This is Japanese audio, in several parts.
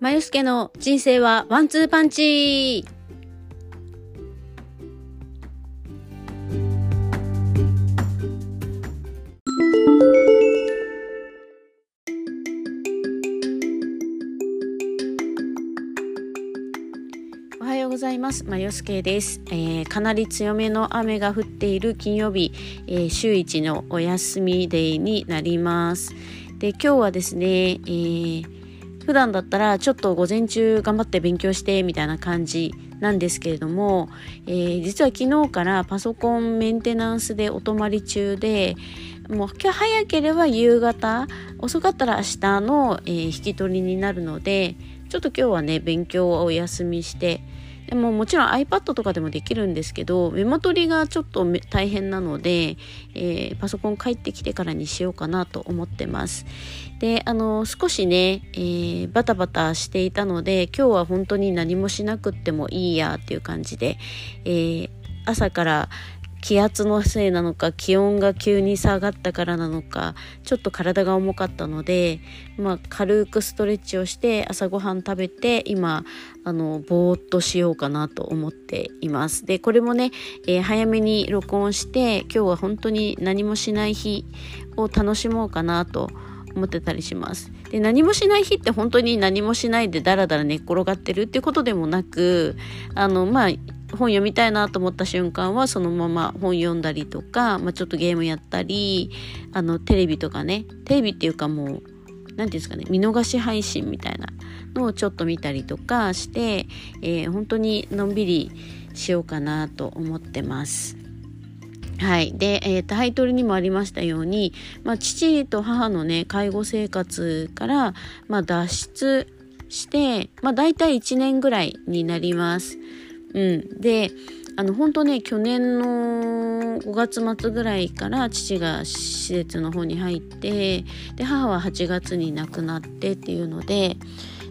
まゆすけの人生はワンツーパンチおはようございます。まゆすけです、えー、かなり強めの雨が降っている金曜日、えー、週一のお休みデーになります。で、今日はですね、えー普段だったらちょっと午前中頑張って勉強してみたいな感じなんですけれども、えー、実は昨日からパソコンメンテナンスでお泊まり中でもう今日早ければ夕方遅かったら明日の、えー、引き取りになるのでちょっと今日はね勉強をお休みしてでももちろん iPad とかでもできるんですけどメモ取りがちょっと大変なので、えー、パソコン帰ってきてからにしようかなと思ってます。であの少しね、えー、バタバタしていたので今日は本当に何もしなくってもいいやっていう感じで、えー、朝から気圧のせいなのか気温が急に下がったからなのかちょっと体が重かったので、まあ、軽くストレッチをして朝ごはん食べて今あのぼーっとしようかなと思っていますでこれもね、えー、早めに録音して今日は本当に何もしない日を楽しもうかなと思ってたりします。で何もしない日って本当に何もしないでダラダラ寝っ転がってるっていうことでもなくあのまあ本読みたいなと思った瞬間はそのまま本読んだりとか、まあ、ちょっとゲームやったりあのテレビとかねテレビっていうかもう何て言うんですかね見逃し配信みたいなのをちょっと見たりとかして、えー、本当にのんびりしようかなと思ってます。はい。で、えー、タイトルにもありましたように、まあ、父と母のね、介護生活から、まあ、脱出して、まあ、大体1年ぐらいになります。うん、であの本当ね去年の5月末ぐらいから父が施設の方に入ってで母は8月に亡くなってっていうので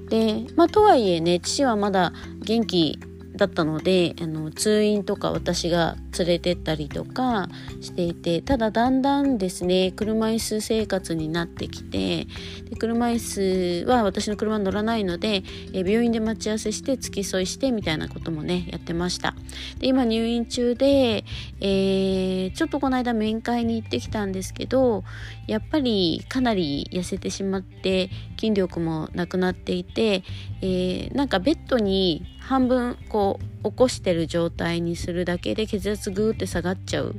でまあとはいえね父はまだ元気だったのであの通院とか私が連れてったりとかしていてただだんだんですね車椅子生活になってきてで車椅子は私の車乗らないのでえ病院で待ち合わせして付き添いしてみたいなこともねやってました。で今入院中で、えー、ちょっとこの間面会に行ってきたんですけどやっぱりかなり痩せてしまって筋力もなくなっていて、えー、なんかベッドに半分こうと起こしてる状態にするだけで血圧グーって下がっちゃう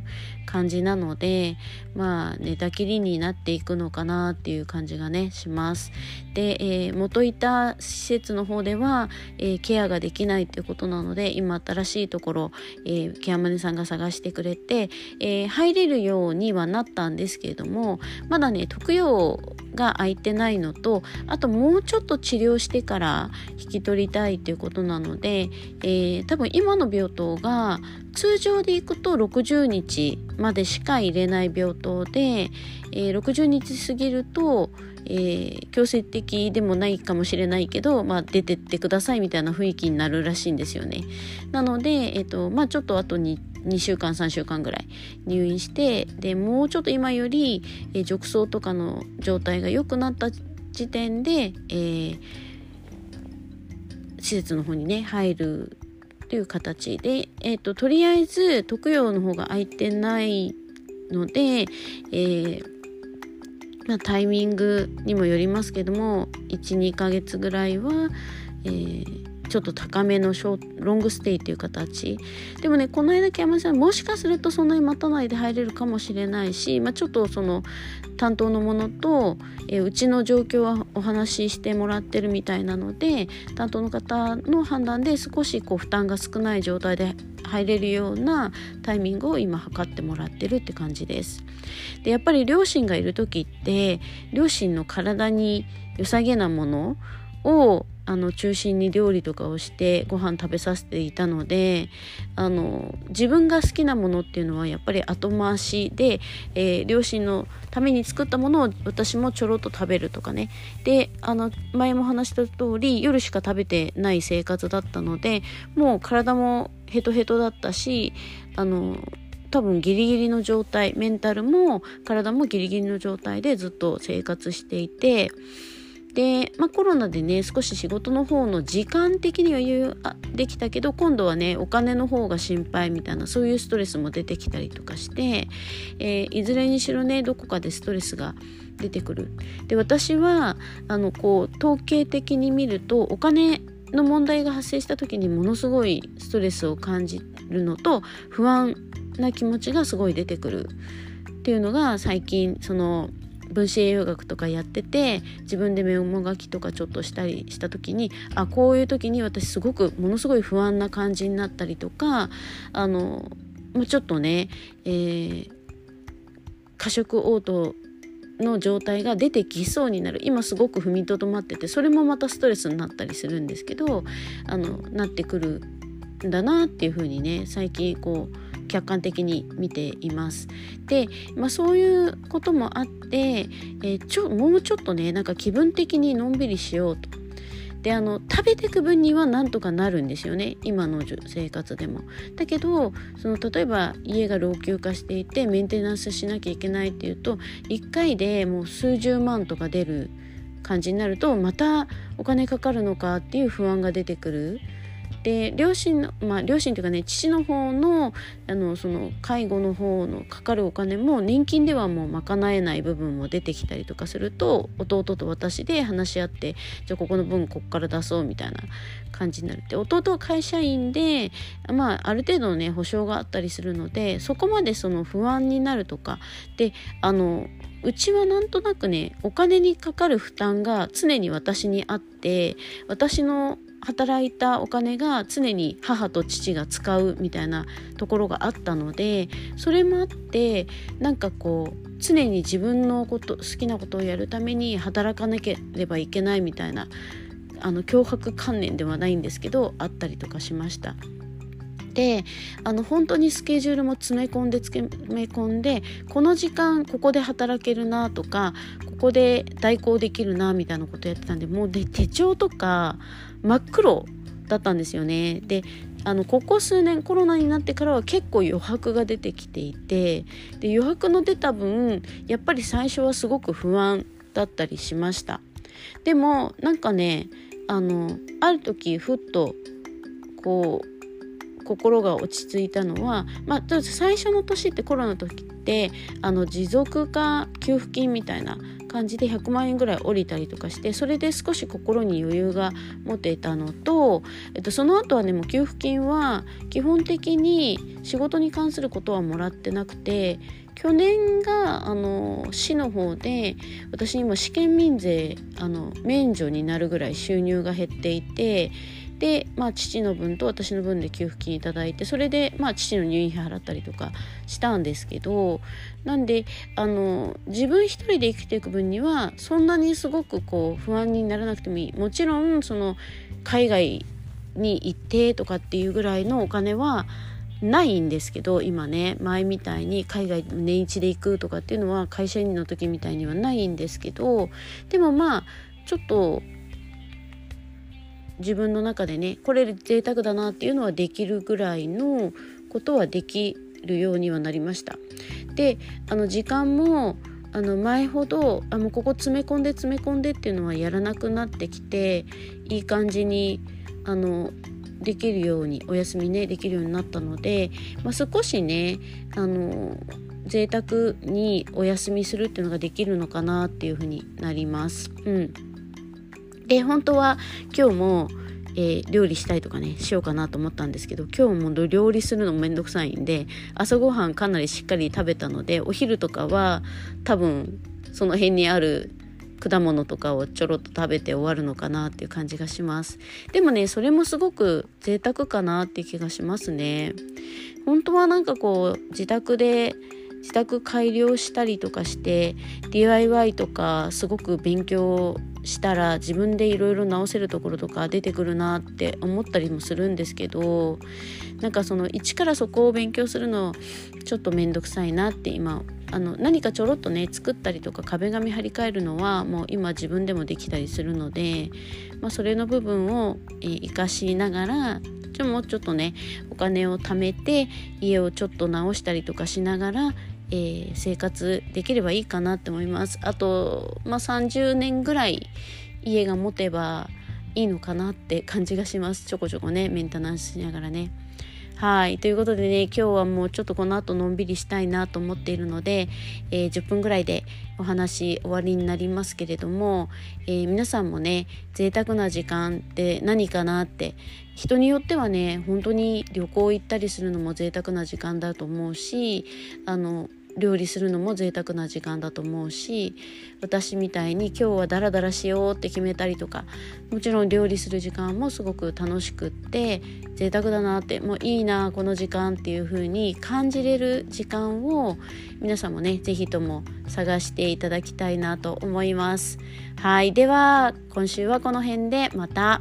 感じなのでまあ寝たきりになっていくのかなっていう感じがねします。で、えー、元いた施設の方では、えー、ケアができないっていうことなので今新しいところ、えー、ケアマネさんが探してくれて、え入れるようにはなったんですけれどもまだね特養が空いてないのとあともうちょっと治療してから引き取りたいということなので、えー、多分今の病棟が通常でいくと60日までしか入れない病棟で、えー、60日過ぎると、えー、強制的でもないかもしれないけど、まあ、出てってくださいみたいな雰囲気になるらしいんですよね。なので、えーとまあ、ちょっとあとに2週間3週間ぐらい入院してでもうちょっと今より、えー、褥瘡とかの状態が良くなった時点で、えー、施設の方にね入るという形で、えーと、とりあえず特養の方が空いてないので、えーまあ、タイミングにもよりますけども12ヶ月ぐらいは、えーちょっと高めのショロングステイっていう形でもねこの間木山さんもしかするとそんなに待たないで入れるかもしれないし、まあ、ちょっとその担当のものと、えうちの状況はお話ししてもらってるみたいなので担当の方の判断で少しこう負担が少ない状態で入れるようなタイミングを今測ってもらってるって感じです。でやっぱり両親がいる時って両親の体に良さげなものをあの中心に料理とかをしてご飯食べさせていたのであの自分が好きなものっていうのはやっぱり後回しで、えー、両親のために作ったものを私もちょろっと食べるとかね。であの前も話した通り夜しか食べてない生活だったのでもう体もヘトヘトだったしあの多分ギリギリの状態メンタルも体もギリギリの状態でずっと生活していてで、まあ、コロナでね少し仕事の方の時間的には余裕できたけど今度はねお金の方が心配みたいなそういうストレスも出てきたりとかして、えー、いずれにしろねどこかでストレスが出てくる。で私はあのこう統計的に見るとお金の問題が発生した時にものすごいストレスを感じるのと不安な気持ちがすごい出てくるっていうのが最近その分子栄養学とかやってて自分でメモ書きとかちょっとしたりした時にあこういう時に私すごくものすごい不安な感じになったりとかあのちょっとね、えー、過食嘔吐の状態が出てきそうになる。今すごく踏みとどまっててそれもまたストレスになったりするんですけどあのなってくるんだなっていう風にね最近こう客観的に見ています。で、まあ、そういうこともあって、えー、ちょもうちょっとねなんか気分的にのんびりしようとであの食べていく分にはなんとかなるんですよね今の生活でも。だけどその例えば家が老朽化していてメンテナンスしなきゃいけないっていうと1回でもう数十万とか出る感じになるとまたお金かかるのかっていう不安が出てくる。で両親のまあ両親というかね父の方のあのその介護の方のかかるお金も年金ではもう賄えない部分も出てきたりとかすると弟と私で話し合ってじゃあここの分ここから出そうみたいな感じになる。って弟は会社員でまあある程度のね保証があったりするのでそこまでその不安になるとか。であのうちはなんとなくねお金にかかる負担が常に私にあって私の働いたお金が常に母と父が使うみたいなところがあったのでそれもあってなんかこう常に自分のこと好きなことをやるために働かなければいけないみたいなあの脅迫観念ではないんですけどあったりとかしました。であの本当にスケジュールも詰め込んで詰め込んでこの時間ここで働けるなとかここで代行できるなみたいなことやってたんでもうで手帳とか真っ黒だったんですよね。であのここ数年コロナになってからは結構余白が出てきていてで余白の出た分やっぱり最初はすごく不安だったりしましたでもなんかねあのある時ふっとこう心が落ち着いたのは、まあ、最初の年ってコロナの時ってあの持続化給付金みたいな感じで100万円ぐらい降りたりとかしてそれで少し心に余裕が持てたのと、えっと、その後はねもう給付金は基本的に仕事に関することはもらってなくて去年があの市の方で私今試験民税あの免除になるぐらい収入が減っていてで、まあ、父の分と私の分で給付金いただいてそれで、まあ、父の入院費払ったりとかしたんですけどなんであの自分一人で生きていく分にはそんなにすごくこう不安にならなくてもいい。もちろんその海外に行ってとかっていうぐらいのお金はないんですけど今ね前みたいに海外年一で行くとかっていうのは会社員の時みたいにはないんですけどでもまあちょっと自分の中でねこれ贅沢だなっていうのはできるぐらいのことはできるようにはなりました。であの時間もあの前ほどあもここ詰め込んで詰め込んでっていうのはやらなくなってきていい感じにあのできるようにお休みねできるようになったので、まあ、少しねあの贅沢にお休みするっていうのができるのかなっていうふうになります。うんで本当は今日も、えー、料理したいとかねしようかなと思ったんですけど今日も料理するのもめんどくさいんで朝ごはんかなりしっかり食べたのでお昼とかは多分その辺にある果物とかをちょろっと食べて終わるのかなっていう感じがします。でもねそれもすごく贅沢かなっていう気がしますね。本当はなんかこう自宅で自宅改良したりとかして DIY とかすごく勉強したら自分でいろいろ直せるところとか出てくるなって思ったりもするんですけどなんかその一からそこを勉強するのちょっと面倒くさいなって今あの何かちょろっとね作ったりとか壁紙張り替えるのはもう今自分でもできたりするので、まあ、それの部分を、えー、かしながらちょもうちょっとねお金を貯めて家をちょっと直したりとかしながらえー、生活できればいいかなって思います。あと、まあ、30年ぐらい家が持てばいいのかなって感じがします。ちょこちょこねメンテナンスしながらね。はい。ということでね今日はもうちょっとこの後のんびりしたいなと思っているので、えー、10分ぐらいでお話終わりになりますけれども、えー、皆さんもね贅沢な時間って何かなって人によってはね本当に旅行行ったりするのも贅沢な時間だと思うしあの料理するのも贅沢な時間だと思うし私みたいに今日はダラダラしようって決めたりとかもちろん料理する時間もすごく楽しくって贅沢だなってもういいなこの時間っていう風に感じれる時間を皆さんもね是非とも探していただきたいなと思いますはいでは今週はこの辺でまた。